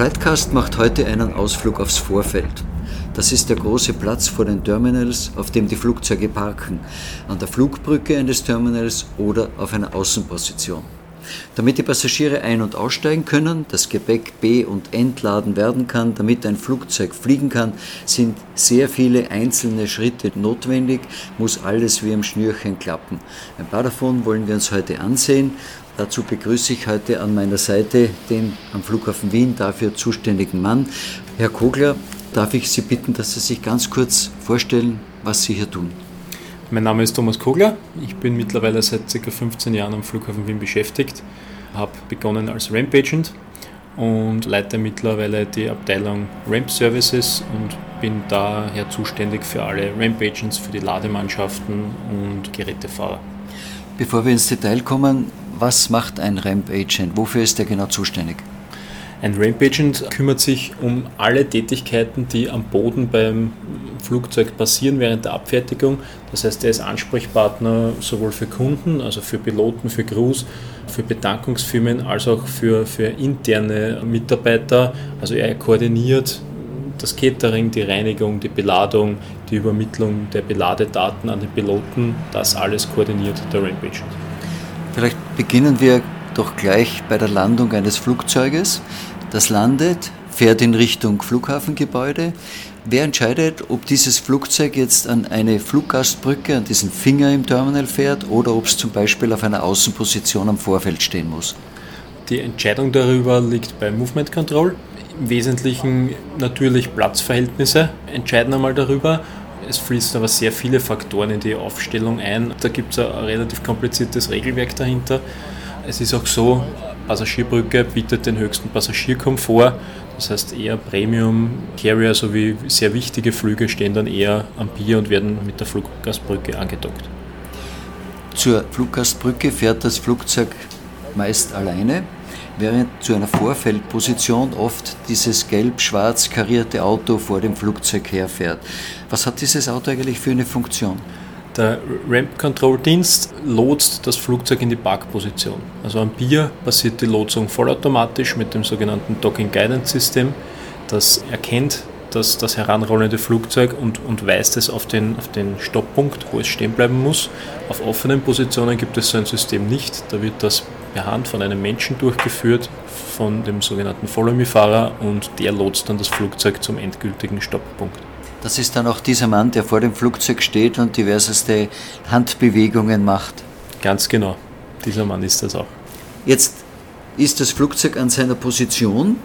Flightcast macht heute einen Ausflug aufs Vorfeld. Das ist der große Platz vor den Terminals, auf dem die Flugzeuge parken, an der Flugbrücke eines Terminals oder auf einer Außenposition. Damit die Passagiere ein- und aussteigen können, das Gepäck be- und entladen werden kann, damit ein Flugzeug fliegen kann, sind sehr viele einzelne Schritte notwendig, muss alles wie am Schnürchen klappen. Ein paar davon wollen wir uns heute ansehen Dazu begrüße ich heute an meiner Seite den am Flughafen Wien dafür zuständigen Mann. Herr Kogler, darf ich Sie bitten, dass Sie sich ganz kurz vorstellen, was Sie hier tun? Mein Name ist Thomas Kogler. Ich bin mittlerweile seit ca. 15 Jahren am Flughafen Wien beschäftigt. Habe begonnen als Ramp Agent und leite mittlerweile die Abteilung Ramp Services und bin daher zuständig für alle Ramp Agents, für die Lademannschaften und Gerätefahrer. Bevor wir ins Detail kommen, was macht ein Ramp Agent? Wofür ist er genau zuständig? Ein Ramp Agent kümmert sich um alle Tätigkeiten, die am Boden beim Flugzeug passieren während der Abfertigung. Das heißt, er ist Ansprechpartner sowohl für Kunden, also für Piloten, für Crews, für Betankungsfirmen, als auch für, für interne Mitarbeiter. Also er koordiniert das Catering, die Reinigung, die Beladung, die Übermittlung der Beladedaten an den Piloten. Das alles koordiniert der Ramp Agent. Vielleicht beginnen wir doch gleich bei der Landung eines Flugzeuges. Das landet, fährt in Richtung Flughafengebäude. Wer entscheidet, ob dieses Flugzeug jetzt an eine Fluggastbrücke, an diesen Finger im Terminal fährt oder ob es zum Beispiel auf einer Außenposition am Vorfeld stehen muss? Die Entscheidung darüber liegt beim Movement Control. Im Wesentlichen natürlich Platzverhältnisse entscheiden einmal darüber es fließen aber sehr viele Faktoren in die Aufstellung ein. Da gibt es ein relativ kompliziertes Regelwerk dahinter. Es ist auch so, Passagierbrücke bietet den höchsten Passagierkomfort. Das heißt eher Premium Carrier sowie sehr wichtige Flüge stehen dann eher am Bier und werden mit der Fluggastbrücke angedockt. Zur Fluggastbrücke fährt das Flugzeug meist alleine während zu einer Vorfeldposition oft dieses gelb-schwarz karierte Auto vor dem Flugzeug herfährt. Was hat dieses Auto eigentlich für eine Funktion? Der Ramp Control Dienst lotst das Flugzeug in die Parkposition. Also am Bier passiert die Lotsung vollautomatisch mit dem sogenannten Docking Guidance System. Das erkennt das, das heranrollende Flugzeug und, und weist es auf den, auf den Stopppunkt, wo es stehen bleiben muss. Auf offenen Positionen gibt es so ein System nicht. Da wird das per Hand von einem Menschen durchgeführt, von dem sogenannten Follow-Me-Fahrer und der lotst dann das Flugzeug zum endgültigen Stopppunkt. Das ist dann auch dieser Mann, der vor dem Flugzeug steht und diverseste Handbewegungen macht. Ganz genau, dieser Mann ist das auch. Jetzt ist das Flugzeug an seiner Position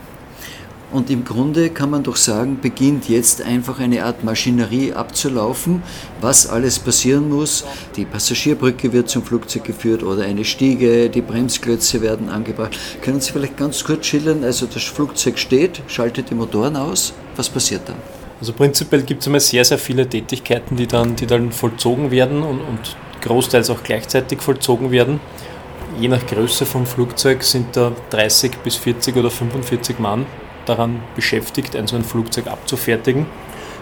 und im Grunde kann man doch sagen, beginnt jetzt einfach eine Art Maschinerie abzulaufen, was alles passieren muss. Die Passagierbrücke wird zum Flugzeug geführt oder eine Stiege, die Bremsklötze werden angebracht. Können Sie vielleicht ganz kurz schildern, also das Flugzeug steht, schaltet die Motoren aus, was passiert dann? Also prinzipiell gibt es einmal sehr, sehr viele Tätigkeiten, die dann, die dann vollzogen werden und, und großteils auch gleichzeitig vollzogen werden. Je nach Größe vom Flugzeug sind da 30 bis 40 oder 45 Mann daran beschäftigt, ein so ein Flugzeug abzufertigen.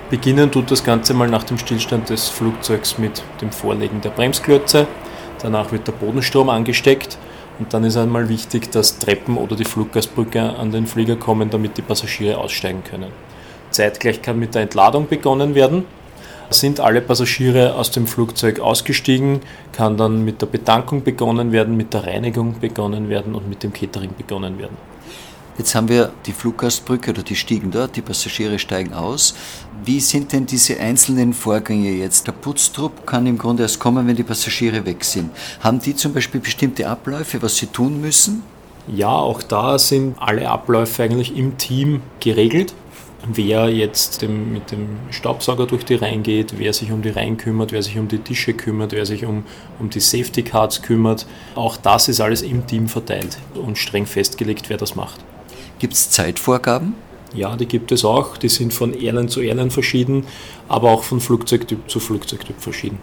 Beginnen tut das Ganze mal nach dem Stillstand des Flugzeugs mit dem Vorlegen der Bremsklötze. Danach wird der Bodenstrom angesteckt und dann ist einmal wichtig, dass Treppen oder die Fluggastbrücke an den Flieger kommen, damit die Passagiere aussteigen können. Zeitgleich kann mit der Entladung begonnen werden. Sind alle Passagiere aus dem Flugzeug ausgestiegen, kann dann mit der Betankung begonnen werden, mit der Reinigung begonnen werden und mit dem Catering begonnen werden. Jetzt haben wir die Fluggastbrücke oder die Stiegen dort, die Passagiere steigen aus. Wie sind denn diese einzelnen Vorgänge jetzt? Der Putztrupp kann im Grunde erst kommen, wenn die Passagiere weg sind. Haben die zum Beispiel bestimmte Abläufe, was sie tun müssen? Ja, auch da sind alle Abläufe eigentlich im Team geregelt. Wer jetzt dem, mit dem Staubsauger durch die Reihen geht, wer sich um die Reihen kümmert, wer sich um die Tische kümmert, wer sich um, um die Safety Cards kümmert, auch das ist alles im Team verteilt und streng festgelegt, wer das macht. Gibt es Zeitvorgaben? Ja, die gibt es auch. Die sind von Airline zu Airline verschieden, aber auch von Flugzeugtyp zu Flugzeugtyp verschieden.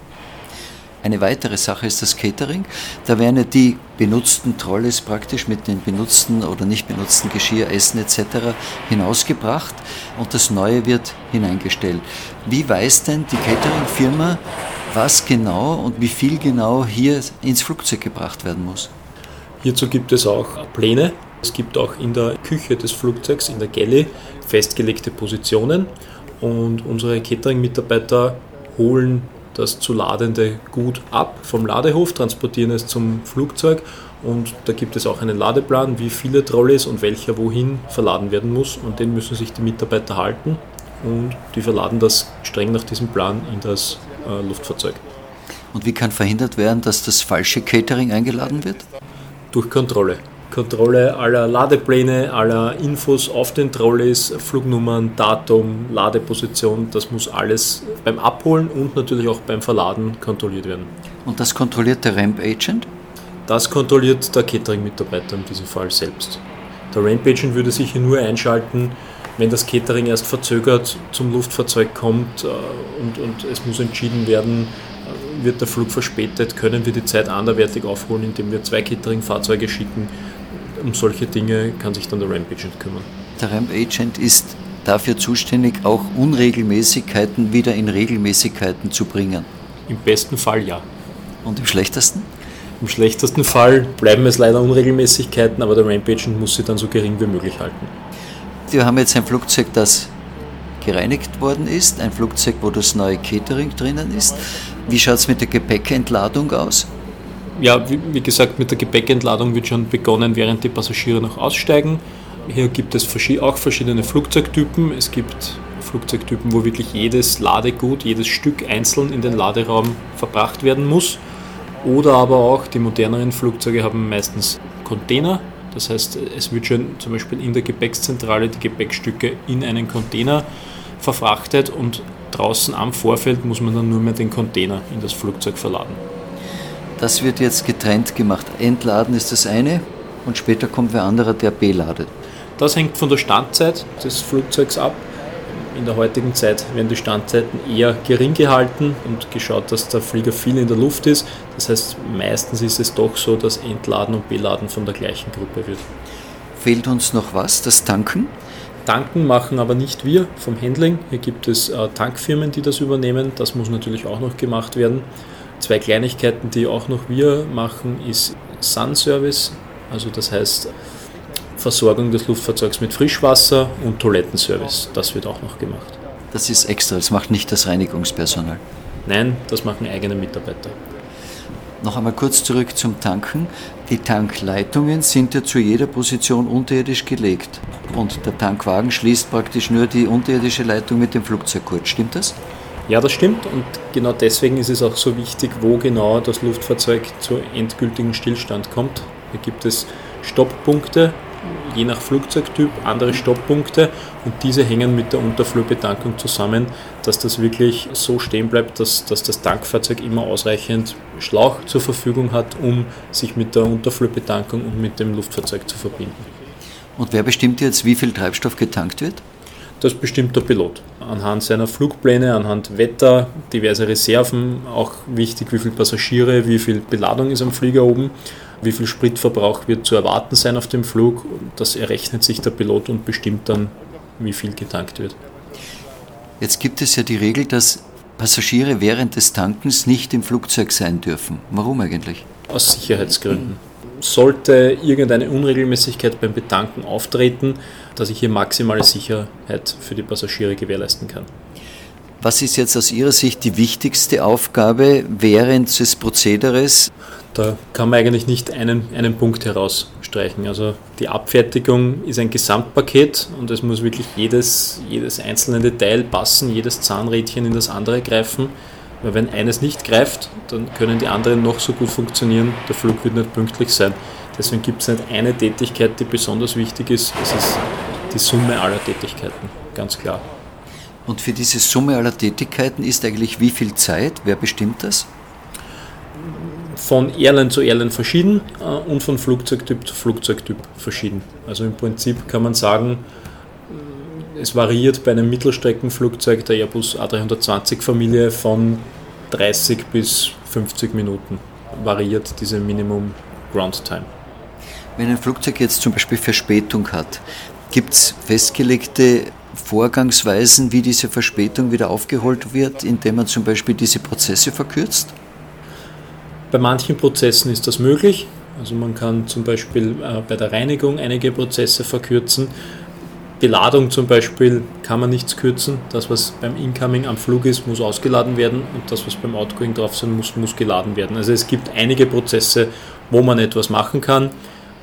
Eine weitere Sache ist das Catering. Da werden ja die benutzten Trolleys praktisch mit den benutzten oder nicht benutzten Geschirr, Essen etc. hinausgebracht und das Neue wird hineingestellt. Wie weiß denn die Catering-Firma, was genau und wie viel genau hier ins Flugzeug gebracht werden muss? Hierzu gibt es auch Pläne. Es gibt auch in der Küche des Flugzeugs, in der Galley, festgelegte Positionen und unsere Catering-Mitarbeiter holen das zu ladende Gut ab vom Ladehof, transportieren es zum Flugzeug und da gibt es auch einen Ladeplan, wie viele Trolleys und welcher wohin verladen werden muss und den müssen sich die Mitarbeiter halten und die verladen das streng nach diesem Plan in das äh, Luftfahrzeug. Und wie kann verhindert werden, dass das falsche Catering eingeladen wird? Durch Kontrolle. Kontrolle aller Ladepläne, aller Infos auf den Trolleys, Flugnummern, Datum, Ladeposition, das muss alles beim Abholen und natürlich auch beim Verladen kontrolliert werden. Und das kontrolliert der Ramp Agent? Das kontrolliert der Catering-Mitarbeiter in diesem Fall selbst. Der Ramp Agent würde sich hier nur einschalten, wenn das Catering erst verzögert zum Luftfahrzeug kommt äh, und, und es muss entschieden werden, äh, wird der Flug verspätet, können wir die Zeit anderweitig aufholen, indem wir zwei Catering-Fahrzeuge schicken um solche Dinge kann sich dann der Ramp Agent kümmern. Der Ramp Agent ist dafür zuständig, auch Unregelmäßigkeiten wieder in Regelmäßigkeiten zu bringen. Im besten Fall ja. Und im schlechtesten? Im schlechtesten Fall bleiben es leider Unregelmäßigkeiten, aber der Ramp Agent muss sie dann so gering wie möglich halten. Wir haben jetzt ein Flugzeug, das gereinigt worden ist, ein Flugzeug, wo das neue Catering drinnen ist. Wie schaut es mit der Gepäckentladung aus? Ja, wie, wie, gesagt, mit der Gepäckentladung wird schon begonnen, während die Passagiere noch aussteigen. Hier gibt es auch verschiedene Flugzeugtypen. Es gibt Flugzeugtypen, wo wirklich jedes Ladegut, jedes Stück einzeln in den Laderaum verbracht werden muss. Oder aber auch die moderneren Flugzeuge haben meistens Container. Das heißt, es wird schon zum Beispiel in der Gepäckszentrale die Gepäckstücke in einen Container verfrachtet und draußen am Vorfeld muss man dann nur mehr den Container in das Flugzeug verladen. Das wird jetzt getrennt gemacht. Entladen ist das eine und später kommt wer anderer, der beladet. Das hängt von der Standzeit des Flugzeugs ab. In der heutigen Zeit werden die Standzeiten eher gering gehalten und geschaut, dass der Flieger viel in der Luft ist. Das heißt, meistens ist es doch so, dass Entladen und Beladen von der gleichen Gruppe wird. Fehlt uns noch was? Das Tanken? Tanken machen aber nicht wir vom Handling. Hier gibt es äh, Tankfirmen, die das übernehmen. Das muss natürlich auch noch gemacht werden. Zwei Kleinigkeiten, die auch noch wir machen, ist Sun Service, also das heißt Versorgung des Luftfahrzeugs mit Frischwasser und Toilettenservice. Das wird auch noch gemacht. Das ist extra, das macht nicht das Reinigungspersonal. Nein, das machen eigene Mitarbeiter. Noch einmal kurz zurück zum Tanken. Die Tankleitungen sind ja zu jeder Position unterirdisch gelegt. Und der Tankwagen schließt praktisch nur die unterirdische Leitung mit dem Flugzeug kurz. Stimmt das? Ja, das stimmt und genau deswegen ist es auch so wichtig, wo genau das Luftfahrzeug zu endgültigen Stillstand kommt. Hier gibt es Stopppunkte, je nach Flugzeugtyp andere Stopppunkte und diese hängen mit der Unterflurbedankung zusammen, dass das wirklich so stehen bleibt, dass, dass das Tankfahrzeug immer ausreichend Schlauch zur Verfügung hat, um sich mit der Unterflurbedankung und mit dem Luftfahrzeug zu verbinden. Und wer bestimmt jetzt, wie viel Treibstoff getankt wird? Das bestimmt der Pilot. Anhand seiner Flugpläne, anhand Wetter, diverse Reserven, auch wichtig, wie viele Passagiere, wie viel Beladung ist am Flieger oben, wie viel Spritverbrauch wird zu erwarten sein auf dem Flug. Das errechnet sich der Pilot und bestimmt dann, wie viel getankt wird. Jetzt gibt es ja die Regel, dass Passagiere während des Tankens nicht im Flugzeug sein dürfen. Warum eigentlich? Aus Sicherheitsgründen sollte irgendeine Unregelmäßigkeit beim Betanken auftreten, dass ich hier maximale Sicherheit für die Passagiere gewährleisten kann. Was ist jetzt aus Ihrer Sicht die wichtigste Aufgabe während des Prozederes? Da kann man eigentlich nicht einen, einen Punkt herausstreichen. Also die Abfertigung ist ein Gesamtpaket und es muss wirklich jedes, jedes einzelne Detail passen, jedes Zahnrädchen in das andere greifen. Weil wenn eines nicht greift, dann können die anderen noch so gut funktionieren, der Flug wird nicht pünktlich sein. Deswegen gibt es nicht eine Tätigkeit, die besonders wichtig ist. Es ist die Summe aller Tätigkeiten, ganz klar. Und für diese Summe aller Tätigkeiten ist eigentlich wie viel Zeit? Wer bestimmt das? von Airline zu Airline verschieden äh, und von Flugzeugtyp zu Flugzeugtyp verschieden. Also im Prinzip kann man sagen, es variiert bei einem Mittelstreckenflugzeug der Airbus A320 Familie von 30 bis 50 Minuten variiert diese Minimum Ground Time. Wenn ein Flugzeug jetzt zum Beispiel Verspätung hat, gibt es festgelegte Vorgangsweisen, wie diese Verspätung wieder aufgeholt wird, indem man zum Beispiel diese Prozesse verkürzt? Bei manchen Prozessen ist das möglich. Also man kann zum Beispiel äh, bei der Reinigung einige Prozesse verkürzen. Beladung zum Beispiel kann man nichts kürzen. Das, was beim Incoming am Flug ist, muss ausgeladen werden und das, was beim Outgoing drauf sein muss, muss geladen werden. Also es gibt einige Prozesse, wo man etwas machen kann,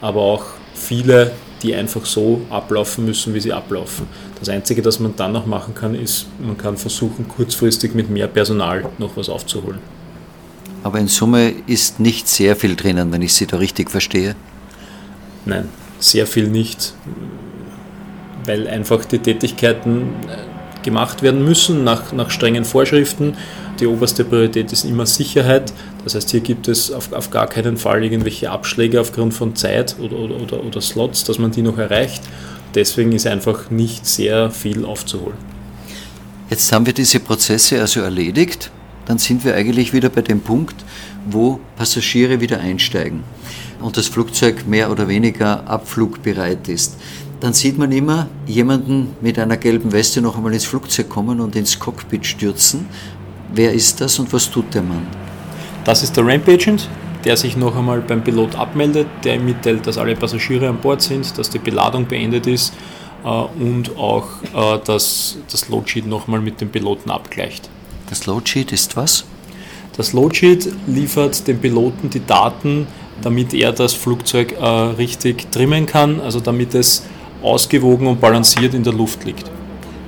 aber auch viele, die einfach so ablaufen müssen, wie sie ablaufen. Das Einzige, das man dann noch machen kann, ist, man kann versuchen, kurzfristig mit mehr Personal noch was aufzuholen. Aber in Summe ist nicht sehr viel drinnen, wenn ich Sie da richtig verstehe. Nein, sehr viel nicht weil einfach die Tätigkeiten äh, gemacht werden müssen nach, nach strengen Vorschriften. Die oberste Priorität ist immer Sicherheit. Das heißt, hier gibt es auf, auf gar keinen Fall irgendwelche Abschläge aufgrund von Zeit oder, oder, oder, oder Slots, dass man die noch erreicht. Deswegen ist einfach nicht sehr viel aufzuholen. Jetzt haben wir diese Prozesse also erledigt. Dann sind wir eigentlich wieder bei dem Punkt, wo Passagiere wieder einsteigen und das Flugzeug mehr oder weniger abflugbereit ist dann sieht man immer jemanden mit einer gelben Weste noch einmal ins Flugzeug kommen und ins Cockpit stürzen. Wer ist das und was tut der Mann? Das ist der Ramp Agent, der sich noch einmal beim Pilot abmeldet, der ihm mitteilt, dass alle Passagiere an Bord sind, dass die Beladung beendet ist äh, und auch äh, dass das Loadsheet noch einmal mit dem Piloten abgleicht. Das Loadsheet ist was? Das Loadsheet liefert dem Piloten die Daten, damit er das Flugzeug äh, richtig trimmen kann, also damit es ausgewogen und balanciert in der Luft liegt.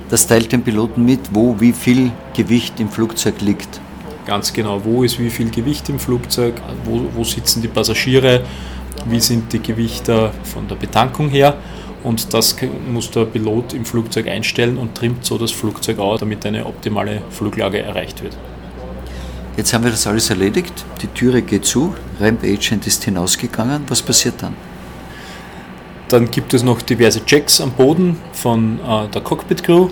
Das teilt den Piloten mit, wo wie viel Gewicht im Flugzeug liegt. Ganz genau, wo ist wie viel Gewicht im Flugzeug, wo, wo sitzen die Passagiere, wie sind die Gewichter von der Betankung her. Und das muss der Pilot im Flugzeug einstellen und trimmt so das Flugzeug aus, damit eine optimale Fluglage erreicht wird. Jetzt haben wir das alles erledigt. Die Türe geht zu, Ramp Agent ist hinausgegangen. Was passiert dann? Dann gibt es noch diverse Checks am Boden von äh, der Cockpit Crew.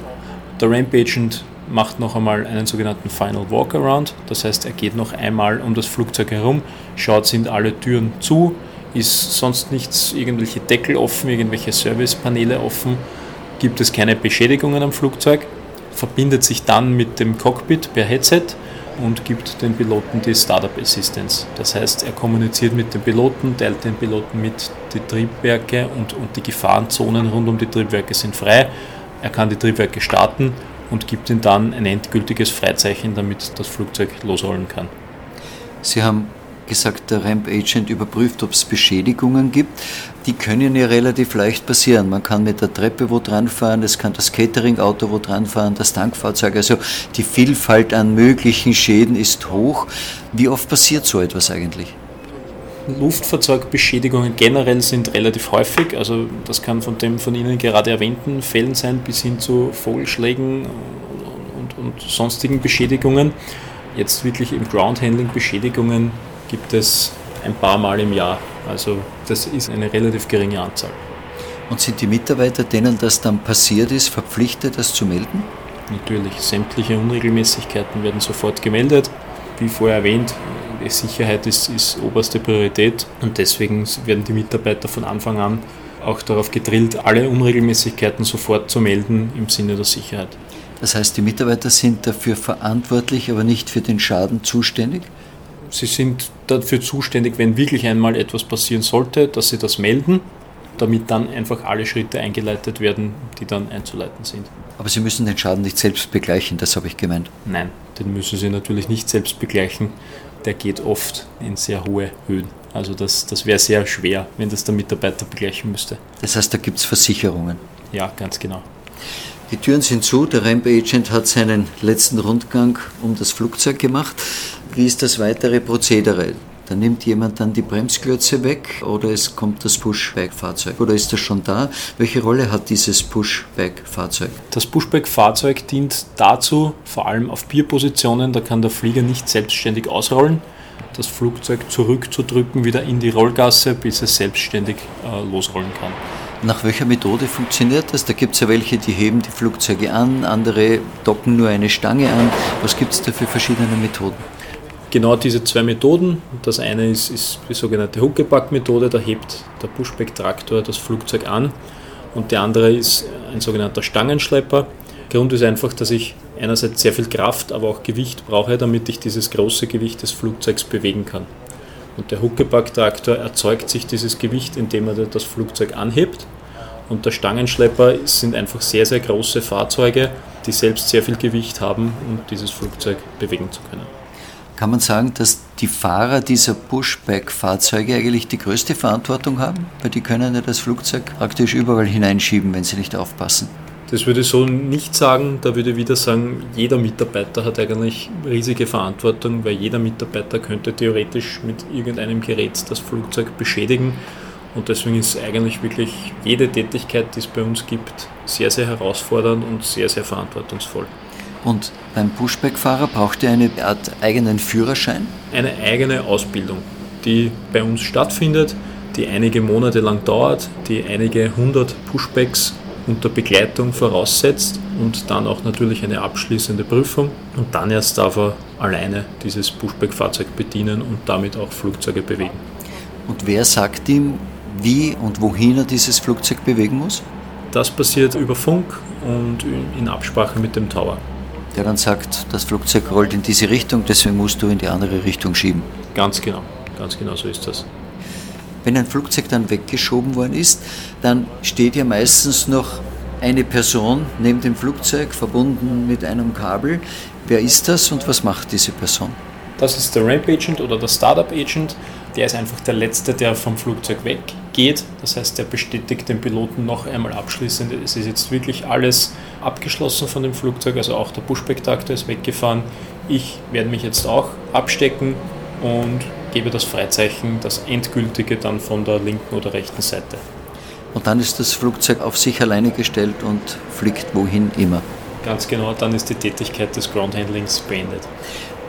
Der Ramp Agent macht noch einmal einen sogenannten Final Walkaround. Das heißt, er geht noch einmal um das Flugzeug herum, schaut, sind alle Türen zu, ist sonst nichts, irgendwelche Deckel offen, irgendwelche Servicepaneele offen, gibt es keine Beschädigungen am Flugzeug, verbindet sich dann mit dem Cockpit per Headset und gibt den Piloten die Startup Assistance. Das heißt, er kommuniziert mit dem Piloten, teilt den Piloten mit, die Triebwerke und, und die Gefahrenzonen rund um die Triebwerke sind frei. Er kann die Triebwerke starten und gibt ihm dann ein endgültiges Freizeichen, damit das Flugzeug losrollen kann. Sie haben gesagt, der Ramp Agent überprüft, ob es Beschädigungen gibt. Die können ja relativ leicht passieren. Man kann mit der Treppe wo dran fahren, es kann das Catering-Auto wo dran fahren, das Tankfahrzeug. Also die Vielfalt an möglichen Schäden ist hoch. Wie oft passiert so etwas eigentlich? Luftfahrzeugbeschädigungen generell sind relativ häufig. Also das kann von dem von Ihnen gerade erwähnten Fällen sein, bis hin zu Vogelschlägen und, und sonstigen Beschädigungen. Jetzt wirklich im Groundhandling Beschädigungen gibt es ein paar Mal im Jahr. Also das ist eine relativ geringe Anzahl. Und sind die Mitarbeiter, denen das dann passiert ist, verpflichtet, das zu melden? Natürlich, sämtliche Unregelmäßigkeiten werden sofort gemeldet. Wie vorher erwähnt, Sicherheit ist, ist oberste Priorität und deswegen werden die Mitarbeiter von Anfang an auch darauf gedrillt, alle Unregelmäßigkeiten sofort zu melden im Sinne der Sicherheit. Das heißt, die Mitarbeiter sind dafür verantwortlich, aber nicht für den Schaden zuständig? Sie sind dafür zuständig, wenn wirklich einmal etwas passieren sollte, dass Sie das melden, damit dann einfach alle Schritte eingeleitet werden, die dann einzuleiten sind. Aber Sie müssen den Schaden nicht selbst begleichen, das habe ich gemeint. Nein, den müssen Sie natürlich nicht selbst begleichen. Der geht oft in sehr hohe Höhen. Also das, das wäre sehr schwer, wenn das der Mitarbeiter begleichen müsste. Das heißt, da gibt es Versicherungen. Ja, ganz genau. Die Türen sind zu, der Ramp Agent hat seinen letzten Rundgang um das Flugzeug gemacht. Wie ist das weitere Prozedere? Da nimmt jemand dann die Bremsklötze weg oder es kommt das Pushback-Fahrzeug oder ist das schon da? Welche Rolle hat dieses Pushback-Fahrzeug? Das Pushback-Fahrzeug dient dazu, vor allem auf Bierpositionen, da kann der Flieger nicht selbstständig ausrollen. das Flugzeug zurückzudrücken, wieder in die Rollgasse, bis es selbstständig äh, losrollen kann. Nach welcher Methode funktioniert das? Da gibt es ja welche, die heben die Flugzeuge an, andere docken nur eine Stange an. Was gibt es da für verschiedene Methoden? Genau diese zwei Methoden. Das eine ist, ist die sogenannte Huckepack-Methode, da hebt der Pushback-Traktor das Flugzeug an und die andere ist ein sogenannter Stangenschlepper. Grund ist einfach, dass ich einerseits sehr viel Kraft, aber auch Gewicht brauche, damit ich dieses große Gewicht des Flugzeugs bewegen kann. Und der Huckepack-Traktor erzeugt sich dieses Gewicht, indem er das Flugzeug anhebt. Und der Stangenschlepper sind einfach sehr, sehr große Fahrzeuge, die selbst sehr viel Gewicht haben, um dieses Flugzeug bewegen zu können. Kann man sagen, dass die Fahrer dieser Pushback-Fahrzeuge eigentlich die größte Verantwortung haben? Weil die können ja das Flugzeug praktisch überall hineinschieben, wenn sie nicht aufpassen. Das würde ich so nicht sagen. Da würde ich wieder sagen, jeder Mitarbeiter hat eigentlich riesige Verantwortung, weil jeder Mitarbeiter könnte theoretisch mit irgendeinem Gerät das Flugzeug beschädigen. Und deswegen ist eigentlich wirklich jede Tätigkeit, die es bei uns gibt, sehr, sehr herausfordernd und sehr, sehr verantwortungsvoll. Und beim Pushback-Fahrer braucht ihr eine Art eigenen Führerschein? Eine eigene Ausbildung, die bei uns stattfindet, die einige Monate lang dauert, die einige hundert Pushbacks unter Begleitung voraussetzt und dann auch natürlich eine abschließende Prüfung und dann erst darf er alleine dieses Pushback-Fahrzeug bedienen und damit auch Flugzeuge bewegen. Und wer sagt ihm, wie und wohin er dieses Flugzeug bewegen muss? Das passiert über Funk und in Absprache mit dem Tower. Der dann sagt, das Flugzeug rollt in diese Richtung, deswegen musst du in die andere Richtung schieben. Ganz genau, ganz genau so ist das. Wenn ein Flugzeug dann weggeschoben worden ist, dann steht ja meistens noch eine Person neben dem Flugzeug, verbunden mit einem Kabel. Wer ist das und was macht diese Person? Das ist der Ramp Agent oder der Startup Agent. Der ist einfach der Letzte, der vom Flugzeug weggeht. Das heißt, der bestätigt den Piloten noch einmal abschließend, es ist jetzt wirklich alles abgeschlossen von dem Flugzeug, also auch der Pushback-Traktor ist weggefahren. Ich werde mich jetzt auch abstecken und gebe das Freizeichen, das endgültige dann von der linken oder rechten Seite. Und dann ist das Flugzeug auf sich alleine gestellt und fliegt wohin immer. Ganz genau, dann ist die Tätigkeit des Groundhandlings beendet.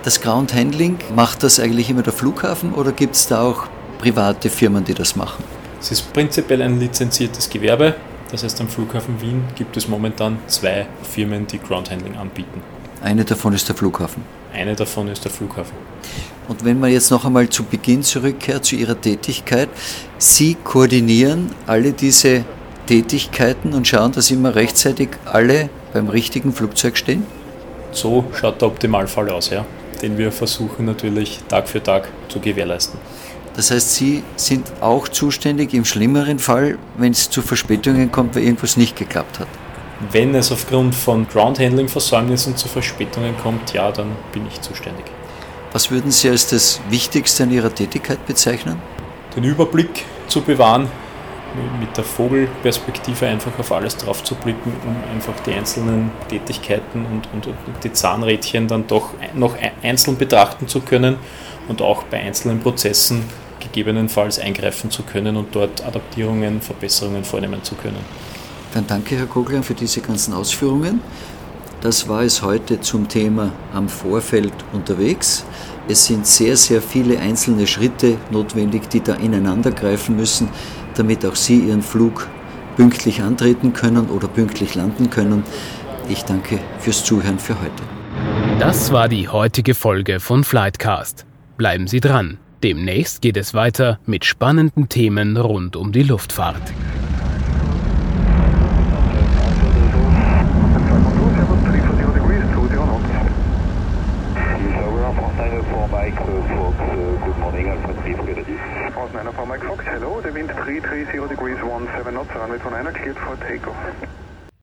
Das Groundhandling, macht das eigentlich immer der Flughafen oder gibt es da auch private Firmen, die das machen? Es ist prinzipiell ein lizenziertes Gewerbe. Das heißt, am Flughafen Wien gibt es momentan zwei Firmen, die Groundhandling anbieten. Eine davon ist der Flughafen. Eine davon ist der Flughafen. Und wenn man jetzt noch einmal zu Beginn zurückkehrt, zu Ihrer Tätigkeit, Sie koordinieren alle diese Tätigkeiten und schauen, dass immer rechtzeitig alle beim richtigen Flugzeug stehen? So schaut der Optimalfall aus, ja, den wir versuchen natürlich Tag für Tag zu gewährleisten. Das heißt, Sie sind auch zuständig im schlimmeren Fall, wenn es zu Verspätungen kommt, weil irgendwas nicht geklappt hat. Wenn es aufgrund von Groundhandling-Versäumnissen zu Verspätungen kommt, ja, dann bin ich zuständig. Was würden Sie als das Wichtigste an Ihrer Tätigkeit bezeichnen? Den Überblick zu bewahren, mit der Vogelperspektive einfach auf alles drauf zu blicken, um einfach die einzelnen Tätigkeiten und, und, und, die Zahnrädchen dann doch noch einzeln betrachten zu können und auch bei einzelnen Prozessen gegebenenfalls eingreifen zu können und dort Adaptierungen, Verbesserungen vornehmen zu können. Dann danke, Herr Kogler, für diese ganzen Ausführungen. Das war es heute zum Thema am Vorfeld unterwegs. Es sind sehr, sehr viele einzelne Schritte notwendig, die da ineinander greifen müssen, damit auch Sie Ihren Flug pünktlich antreten können oder pünktlich landen können. Ich danke fürs Zuhören für heute. Das war die heutige Folge von Flightcast. Bleiben Sie dran. Demnächst geht es weiter mit spannenden Themen rund um die Luftfahrt. Aus 9 Mike Fox, hello, the wind 330 degrees 17 knots, runway 29 cleared for takeoff.